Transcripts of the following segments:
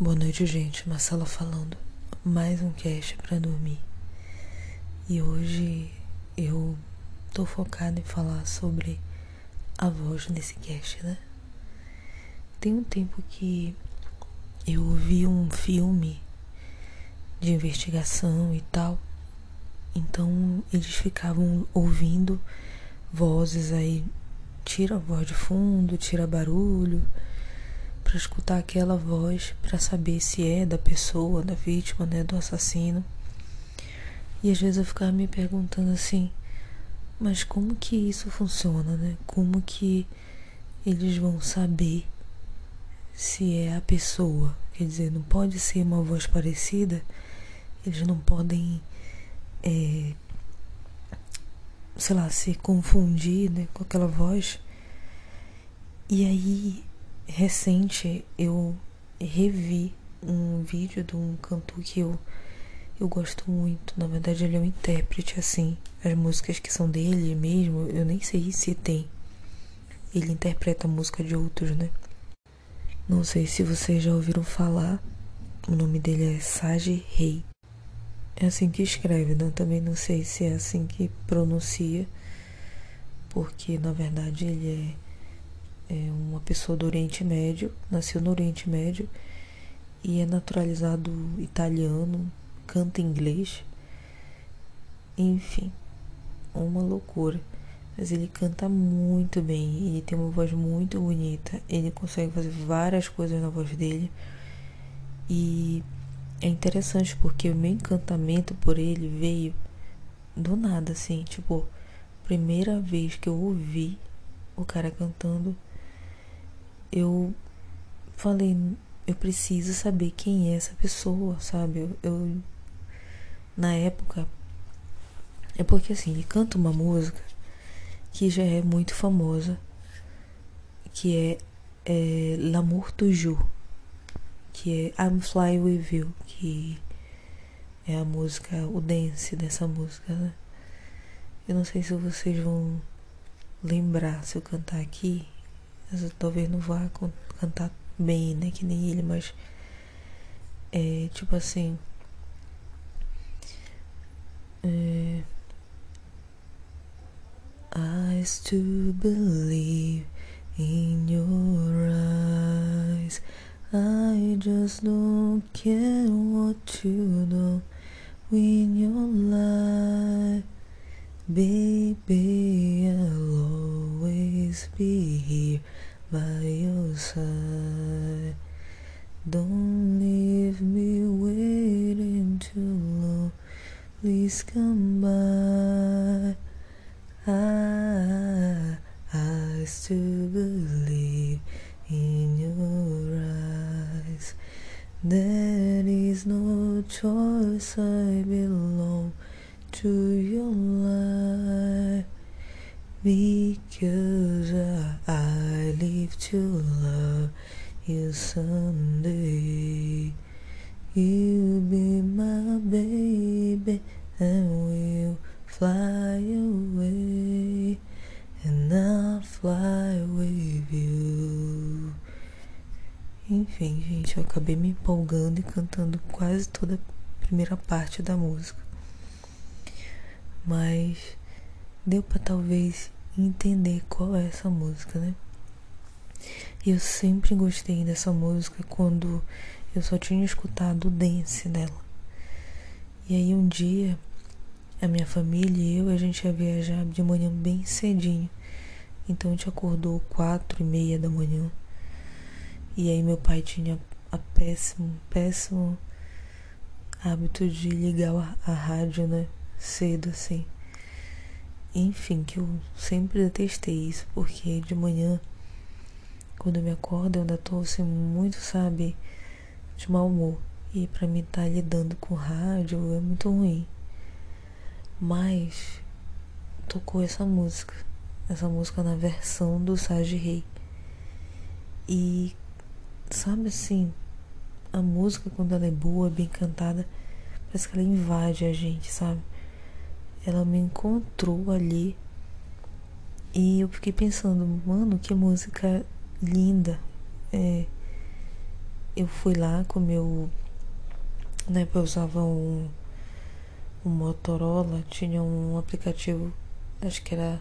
Boa noite, gente. Marcela falando. Mais um cast para dormir. E hoje eu tô focada em falar sobre a voz nesse cast, né? Tem um tempo que eu vi um filme de investigação e tal. Então eles ficavam ouvindo vozes aí, tira a voz de fundo, tira barulho para escutar aquela voz para saber se é da pessoa, da vítima, né, do assassino. E às vezes eu ficava me perguntando assim, mas como que isso funciona, né? Como que eles vão saber se é a pessoa? Quer dizer, não pode ser uma voz parecida, eles não podem, é, sei lá, se confundir né, com aquela voz. E aí recente eu revi um vídeo de um cantor que eu eu gosto muito. Na verdade, ele é um intérprete assim. As músicas que são dele mesmo, eu nem sei se tem. Ele interpreta a música de outros, né? Não sei se vocês já ouviram falar. O nome dele é Sage Rei. É assim que escreve, né? Também não sei se é assim que pronuncia, porque na verdade ele é é uma pessoa do Oriente Médio, nasceu no Oriente Médio e é naturalizado italiano, canta inglês. Enfim, uma loucura. Mas ele canta muito bem, ele tem uma voz muito bonita, ele consegue fazer várias coisas na voz dele. E é interessante porque o meu encantamento por ele veio do nada, assim, tipo, primeira vez que eu ouvi o cara cantando eu falei, eu preciso saber quem é essa pessoa, sabe? Eu, eu, na época é porque assim, ele canta uma música que já é muito famosa, que é, é L'amour toujours, que é I'm Fly With You, que é a música, o dance dessa música, né? Eu não sei se vocês vão lembrar se eu cantar aqui, eu talvez não vá cantar bem, né? Que nem ele, mas é tipo assim. É, I still believe in your eyes. I just don't care what you do in your life. Baby, I'll always be here by your side. Don't leave me waiting too long. Please come by. I, I still believe in your eyes. There is no choice, I belong to your life because I, live to love you someday. You'll be my baby and we'll fly away and I'll fly with you. Enfim, gente, eu acabei me empolgando e cantando quase toda a primeira parte da música mas deu para talvez entender qual é essa música, né? E eu sempre gostei dessa música quando eu só tinha escutado o dance dela. E aí um dia a minha família e eu a gente ia viajar de manhã bem cedinho. Então a gente acordou quatro e meia da manhã. E aí meu pai tinha a péssimo, péssimo hábito de ligar a, a rádio, né? cedo assim. Enfim, que eu sempre detestei isso, porque de manhã, quando eu me acordo, eu ainda tô assim, muito, sabe, de mau humor. E pra mim estar tá lidando com rádio é muito ruim. Mas tocou essa música. Essa música na versão do Sage Rei. E sabe assim, a música quando ela é boa, bem cantada, parece que ela invade a gente, sabe? Ela me encontrou ali e eu fiquei pensando, mano, que música linda. É, eu fui lá com meu. Né, eu usava um, um Motorola, tinha um aplicativo, acho que era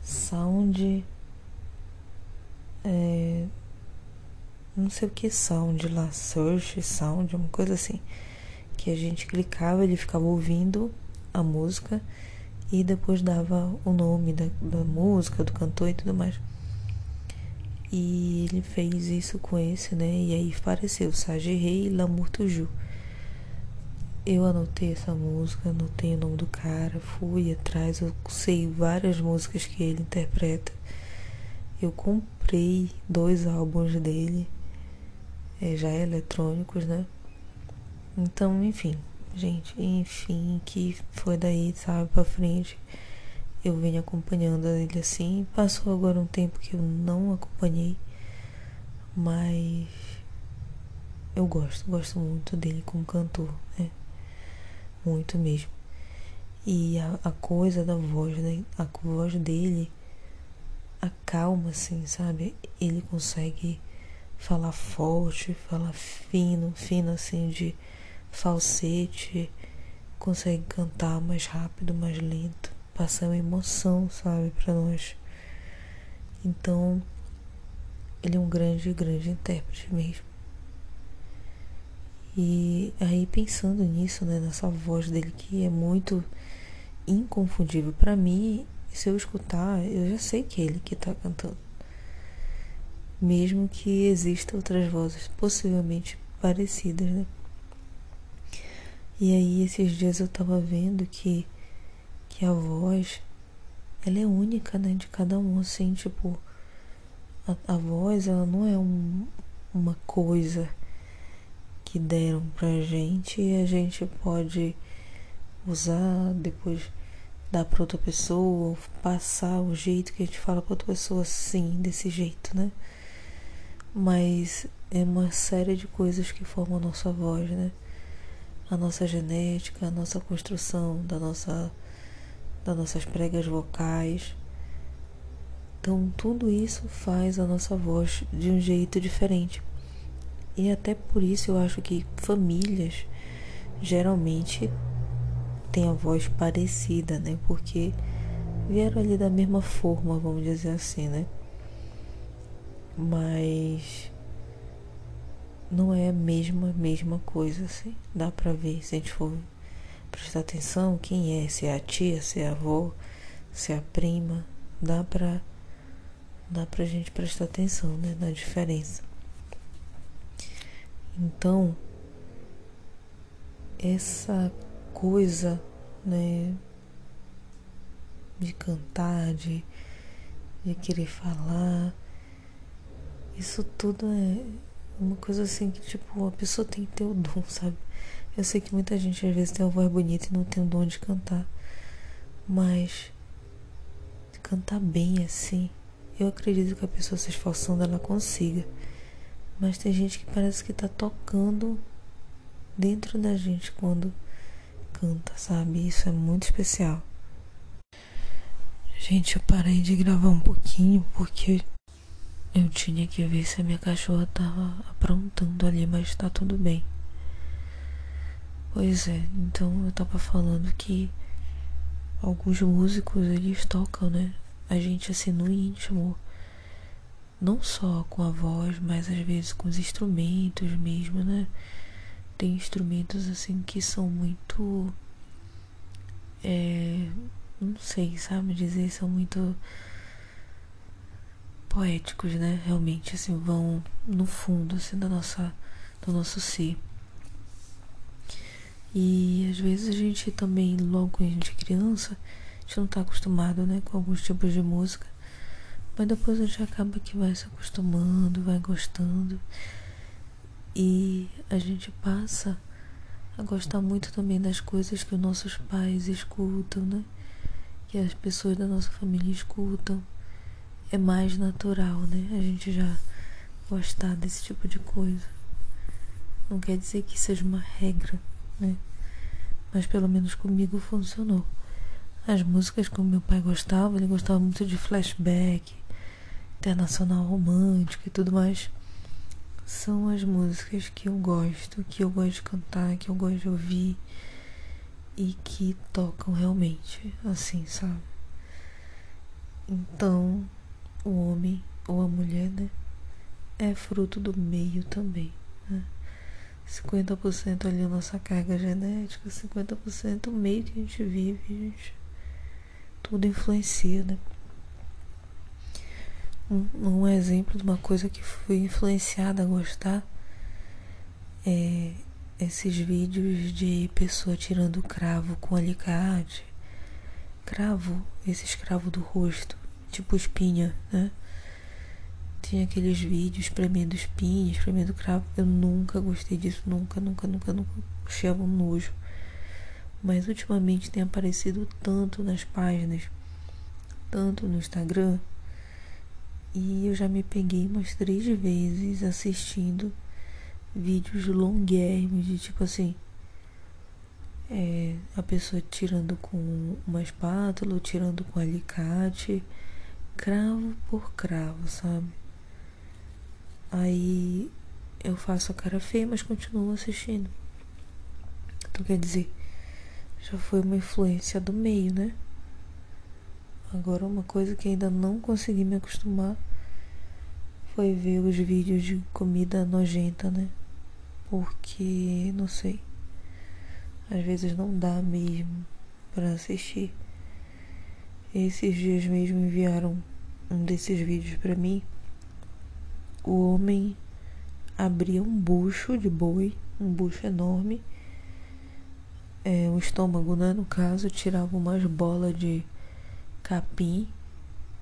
Sound. É, não sei o que sound lá, search sound, uma coisa assim. Que a gente clicava, ele ficava ouvindo a música e depois dava o nome da, da música, do cantor e tudo mais. E ele fez isso com esse, né? E aí apareceu Sage Rei e Lamour Tuju. Eu anotei essa música, anotei o nome do cara, fui atrás, eu sei várias músicas que ele interpreta. Eu comprei dois álbuns dele, é, já eletrônicos, né? Então, enfim, gente, enfim, que foi daí, sabe, pra frente eu venho acompanhando ele assim. Passou agora um tempo que eu não acompanhei, mas eu gosto, gosto muito dele como cantor, né? Muito mesmo. E a, a coisa da voz, né? A voz dele acalma, assim, sabe? Ele consegue falar forte, falar fino, fino assim de falsete, consegue cantar mais rápido, mais lento passar uma emoção, sabe, para nós. Então, ele é um grande, grande intérprete mesmo. E aí pensando nisso, né, nessa voz dele que é muito inconfundível para mim, se eu escutar, eu já sei que é ele que tá cantando. Mesmo que existam outras vozes possivelmente parecidas, né? E aí esses dias eu tava vendo que que a voz ela é única, né, de cada um, assim, tipo, a, a voz ela não é um, uma coisa que deram pra gente e a gente pode usar, depois dar pra outra pessoa, passar o jeito que a gente fala pra outra pessoa assim, desse jeito, né? Mas é uma série de coisas que formam a nossa voz, né? A nossa genética, a nossa construção da nossa das nossas pregas vocais. Então, tudo isso faz a nossa voz de um jeito diferente. E até por isso eu acho que famílias geralmente têm a voz parecida, né? Porque vieram ali da mesma forma, vamos dizer assim, né? Mas não é a mesma, mesma coisa, assim. Dá pra ver se a gente for prestar atenção quem é, se é a tia, se é a avó, se é a prima, dá pra dá pra gente prestar atenção, né, na diferença. Então, essa coisa, né, de cantar, de, de querer falar, isso tudo é uma coisa assim que, tipo, a pessoa tem que ter o dom, sabe? Eu sei que muita gente às vezes tem uma voz bonita e não tem o dom de cantar, mas cantar bem assim, eu acredito que a pessoa se esforçando ela consiga. Mas tem gente que parece que tá tocando dentro da gente quando canta, sabe? Isso é muito especial. Gente, eu parei de gravar um pouquinho porque eu tinha que ver se a minha cachorra tava aprontando ali, mas tá tudo bem. Pois é, então eu tava falando que alguns músicos eles tocam, né? A gente assim no íntimo, não só com a voz, mas às vezes com os instrumentos mesmo, né? Tem instrumentos assim que são muito. É, não sei, sabe dizer, são muito poéticos, né? Realmente, assim, vão no fundo assim, da nossa, do nosso ser. E às vezes a gente também, logo a gente é criança, a gente não está acostumado né, com alguns tipos de música. Mas depois a gente acaba que vai se acostumando, vai gostando. E a gente passa a gostar muito também das coisas que os nossos pais escutam, né? Que as pessoas da nossa família escutam. É mais natural, né? A gente já gostar desse tipo de coisa. Não quer dizer que seja uma regra né? Mas pelo menos comigo funcionou. As músicas que o meu pai gostava, ele gostava muito de flashback, internacional romântico e tudo mais. são as músicas que eu gosto, que eu gosto de cantar, que eu gosto de ouvir e que tocam realmente, assim, sabe? Então, o homem ou a mulher, né, é fruto do meio também, né? 50% ali a nossa carga genética, 50% o meio que a gente vive, gente, tudo influencia, né? Um, um exemplo de uma coisa que fui influenciada a gostar é esses vídeos de pessoa tirando cravo com alicate. Cravo, esse escravo do rosto, tipo espinha, né? Tinha aqueles vídeos espremendo espinha, espremendo cravo. Eu nunca gostei disso, nunca, nunca, nunca, nunca. Achei um nojo. Mas ultimamente tem aparecido tanto nas páginas, tanto no Instagram, e eu já me peguei umas três vezes assistindo vídeos longuérrimos de tipo assim. É, a pessoa tirando com uma espátula, tirando com alicate, cravo por cravo, sabe? Aí eu faço a cara feia, mas continuo assistindo. Então quer dizer, já foi uma influência do meio, né? Agora uma coisa que ainda não consegui me acostumar foi ver os vídeos de comida nojenta, né? Porque, não sei, às vezes não dá mesmo para assistir. Esses dias mesmo enviaram um desses vídeos para mim o homem abria um bucho de boi, um bucho enorme, é, o estômago, né, no caso, tirava umas bolas de capim,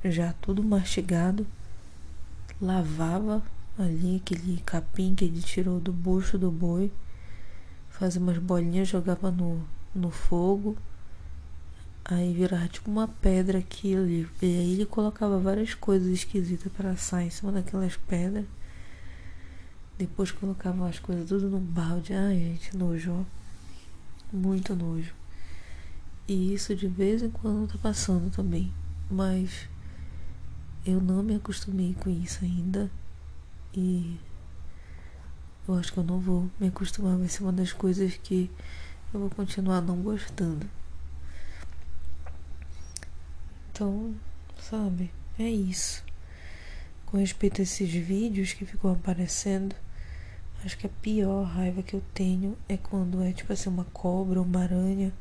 já tudo mastigado, lavava ali aquele capim que ele tirou do bucho do boi, fazia umas bolinhas, jogava no, no fogo, aí virava tipo uma pedra aquilo. E aí ele colocava várias coisas esquisitas para assar em cima daquelas pedras. Depois colocava as coisas tudo no balde. Ai, gente, nojo, ó. Muito nojo. E isso de vez em quando tá passando também. Mas eu não me acostumei com isso ainda. E eu acho que eu não vou me acostumar. Vai ser uma das coisas que eu vou continuar não gostando. Então, sabe, é isso. Com respeito a esses vídeos que ficam aparecendo, acho que a pior raiva que eu tenho é quando é tipo assim uma cobra, uma aranha,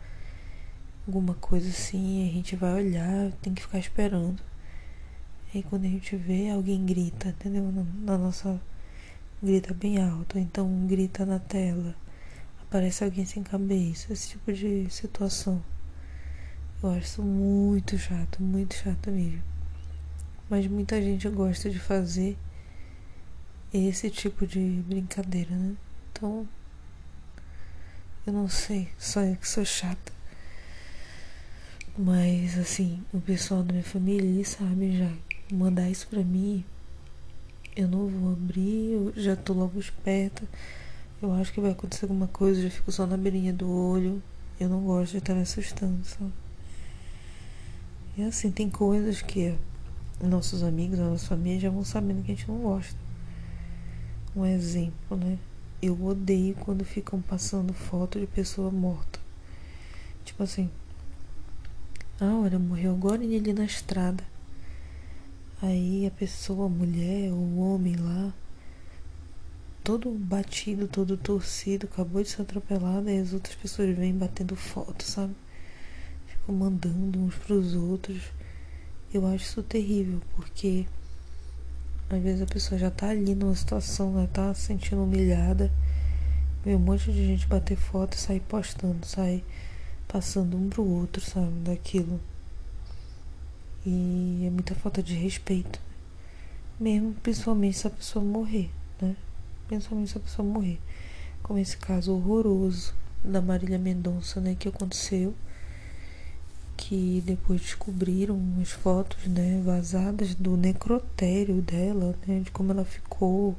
alguma coisa assim, a gente vai olhar, tem que ficar esperando. E quando a gente vê, alguém grita, entendeu? Na, na nossa. grita bem alto, então grita na tela, aparece alguém sem cabeça, esse tipo de situação. Eu acho muito chato, muito chato mesmo. Mas muita gente gosta de fazer esse tipo de brincadeira, né? Então, eu não sei, só eu que sou chata. Mas, assim, o pessoal da minha família, sabem já. Mandar isso pra mim, eu não vou abrir, eu já tô logo esperta. Eu acho que vai acontecer alguma coisa, já fico só na beirinha do olho. Eu não gosto de estar me assustando, sabe? E assim, tem coisas que nossos amigos, a nossa família já vão sabendo que a gente não gosta. Um exemplo, né? Eu odeio quando ficam passando foto de pessoa morta. Tipo assim, ah, olha, morreu agora e ali na estrada. Aí a pessoa, a mulher, o homem lá, todo batido, todo torcido, acabou de ser atropelado, e as outras pessoas vêm batendo foto, sabe? Mandando uns para os outros. Eu acho isso terrível, porque às vezes a pessoa já tá ali numa situação, ela tá se sentindo humilhada. Vê um monte de gente bater foto e sair postando, sair passando um pro outro, sabe, daquilo. E é muita falta de respeito. Mesmo principalmente se a pessoa morrer, né? Principalmente se a pessoa morrer. Como esse caso horroroso da Marília Mendonça, né, que aconteceu que depois descobriram as fotos, né, vazadas do necrotério dela, né, de como ela ficou.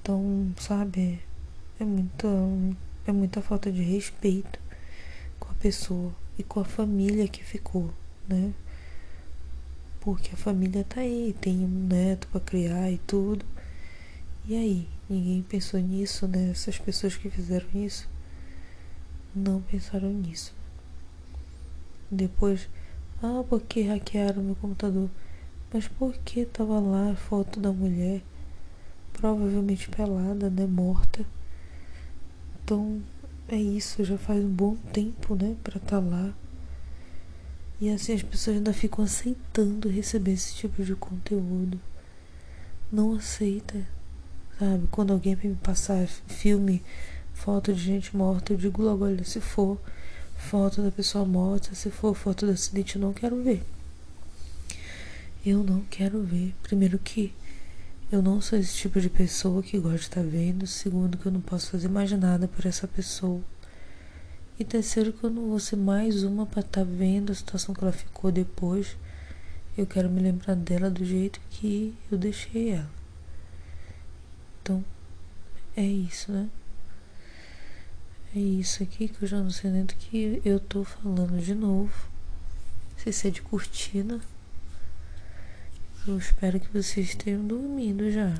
Então, sabe, é muita, é muita falta de respeito com a pessoa e com a família que ficou, né? Porque a família tá aí, tem um neto para criar e tudo. E aí? Ninguém pensou nisso, né? Essas pessoas que fizeram isso não pensaram nisso. Depois, ah, porque hackearam meu computador? Mas por que tava lá a foto da mulher? Provavelmente pelada, né? Morta. Então, é isso, já faz um bom tempo, né? Pra estar tá lá. E assim as pessoas ainda ficam aceitando receber esse tipo de conteúdo. Não aceita, sabe? Quando alguém me passar filme, foto de gente morta, eu digo logo, olha, se for foto da pessoa morta, se for foto do acidente, eu não quero ver. Eu não quero ver. Primeiro que eu não sou esse tipo de pessoa que gosta de estar vendo. Segundo que eu não posso fazer mais nada por essa pessoa. E terceiro que eu não vou ser mais uma para estar vendo a situação que ela ficou depois. Eu quero me lembrar dela do jeito que eu deixei ela. Então, é isso, né? É isso aqui que eu já não sei nem do que eu tô falando de novo. Se é de cortina. Eu espero que vocês tenham dormido já.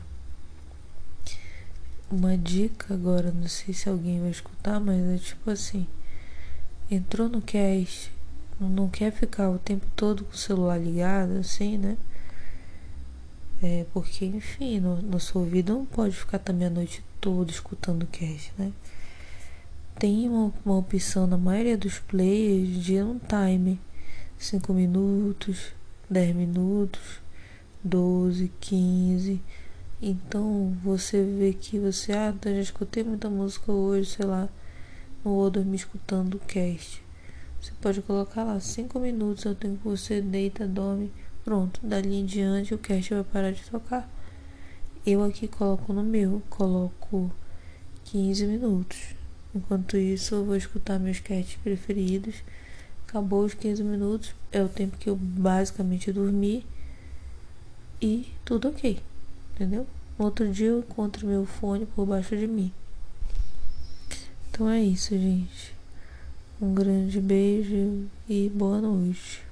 Uma dica agora, não sei se alguém vai escutar, mas é tipo assim: entrou no cast, não quer ficar o tempo todo com o celular ligado, assim, né? É, porque, enfim, no, nosso ouvido não pode ficar também a noite toda escutando o cast, né? Tem uma, uma opção na maioria dos players de um time: 5 minutos, 10 minutos 12, 15. Então você vê que você, ah, já escutei muita música hoje, sei lá, não vou dormir escutando o cast. Você pode colocar lá 5 minutos, eu tenho que você deita, dorme, pronto. Dali em diante o cast vai parar de tocar. Eu aqui coloco no meu, coloco 15 minutos. Enquanto isso, eu vou escutar meus casts preferidos. Acabou os 15 minutos, é o tempo que eu basicamente dormi e tudo ok, entendeu? No outro dia eu encontro meu fone por baixo de mim. Então é isso, gente. Um grande beijo e boa noite.